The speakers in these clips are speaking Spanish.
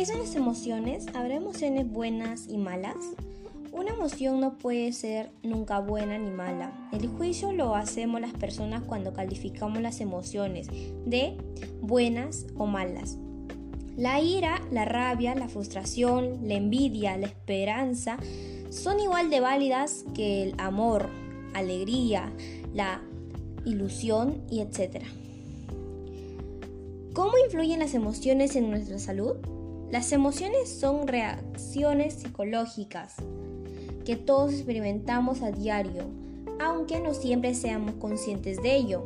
¿Qué son las emociones? ¿Habrá emociones buenas y malas? Una emoción no puede ser nunca buena ni mala. El juicio lo hacemos las personas cuando calificamos las emociones de buenas o malas. La ira, la rabia, la frustración, la envidia, la esperanza son igual de válidas que el amor, alegría, la ilusión y etc. ¿Cómo influyen las emociones en nuestra salud? Las emociones son reacciones psicológicas que todos experimentamos a diario, aunque no siempre seamos conscientes de ello.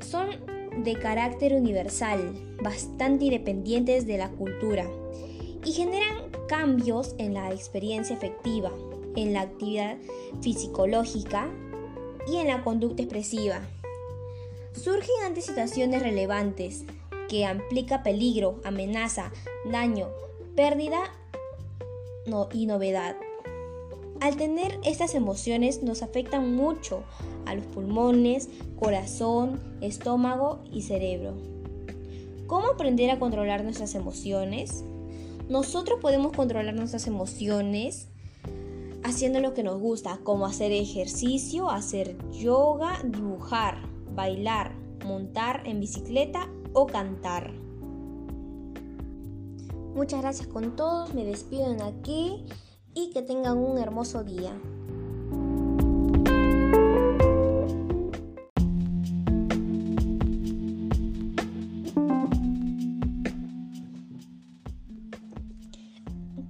Son de carácter universal, bastante independientes de la cultura y generan cambios en la experiencia efectiva, en la actividad fisiológica y en la conducta expresiva. Surgen ante situaciones relevantes, que implica peligro, amenaza, daño, pérdida y novedad. Al tener estas emociones nos afectan mucho a los pulmones, corazón, estómago y cerebro. ¿Cómo aprender a controlar nuestras emociones? Nosotros podemos controlar nuestras emociones haciendo lo que nos gusta, como hacer ejercicio, hacer yoga, dibujar, bailar, montar en bicicleta o cantar. Muchas gracias con todos, me despido en aquí y que tengan un hermoso día.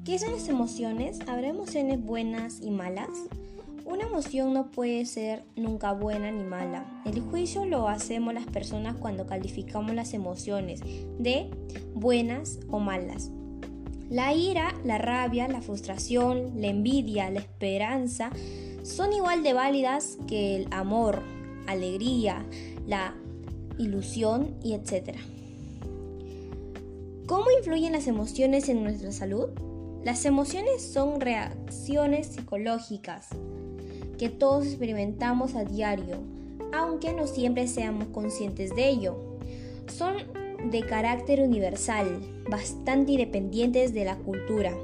¿Qué son las emociones? ¿Habrá emociones buenas y malas? Una emoción no puede ser nunca buena ni mala. El juicio lo hacemos las personas cuando calificamos las emociones de buenas o malas. La ira, la rabia, la frustración, la envidia, la esperanza son igual de válidas que el amor, alegría, la ilusión y etc. ¿Cómo influyen las emociones en nuestra salud? Las emociones son reacciones psicológicas que todos experimentamos a diario, aunque no siempre seamos conscientes de ello. Son de carácter universal, bastante independientes de la cultura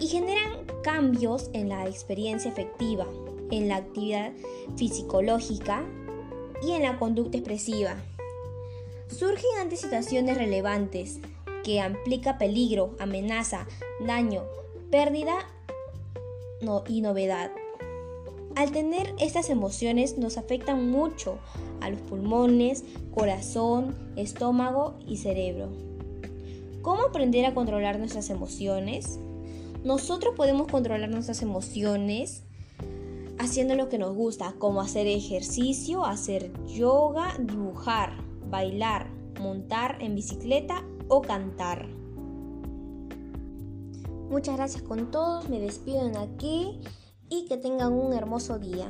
y generan cambios en la experiencia efectiva, en la actividad fisiológica y en la conducta expresiva. Surgen ante situaciones relevantes que implica peligro, amenaza, daño, pérdida y novedad. Al tener estas emociones nos afectan mucho a los pulmones, corazón, estómago y cerebro. ¿Cómo aprender a controlar nuestras emociones? Nosotros podemos controlar nuestras emociones haciendo lo que nos gusta, como hacer ejercicio, hacer yoga, dibujar, bailar, montar en bicicleta o cantar. Muchas gracias con todos, me despido en aquí y que tengan un hermoso día.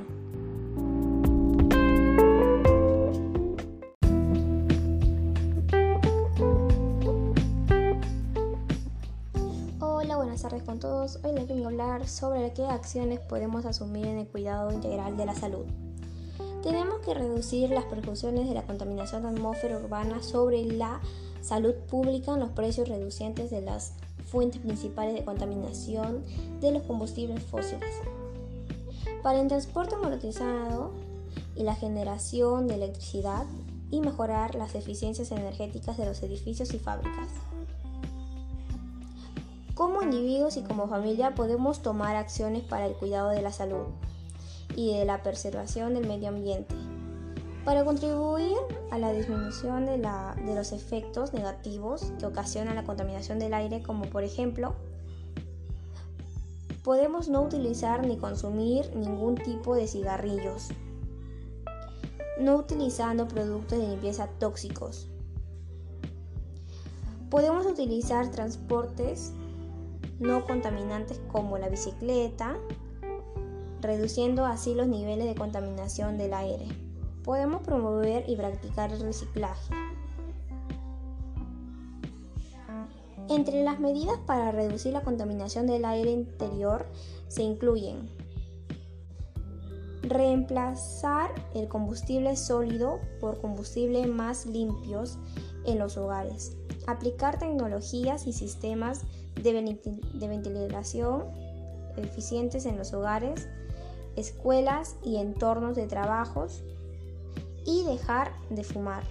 Hola, buenas tardes con todos. Hoy les vengo a hablar sobre qué acciones podemos asumir en el cuidado integral de la salud. Tenemos que reducir las percusiones de la contaminación de atmósfera urbana sobre la salud pública en los precios reducientes de las fuentes principales de contaminación de los combustibles fósiles para el transporte motorizado y la generación de electricidad y mejorar las eficiencias energéticas de los edificios y fábricas. Como individuos y como familia podemos tomar acciones para el cuidado de la salud y de la preservación del medio ambiente, para contribuir a la disminución de, de los efectos negativos que ocasiona la contaminación del aire, como por ejemplo podemos no utilizar ni consumir ningún tipo de cigarrillos, no utilizando productos de limpieza tóxicos. Podemos utilizar transportes no contaminantes como la bicicleta, reduciendo así los niveles de contaminación del aire. Podemos promover y practicar el reciclaje. Entre las medidas para reducir la contaminación del aire interior se incluyen reemplazar el combustible sólido por combustible más limpios en los hogares, aplicar tecnologías y sistemas de ventilación eficientes en los hogares, escuelas y entornos de trabajos y dejar de fumar.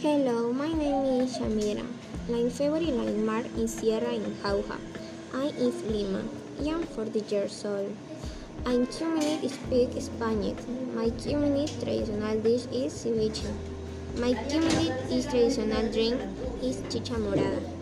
Hello, my name is Shamira. My favorite landmark is Sierra in Jauja. I am Lima. I am 40 years old. I community speak Spanish. My community traditional dish is ceviche. My community traditional drink is chicha morada.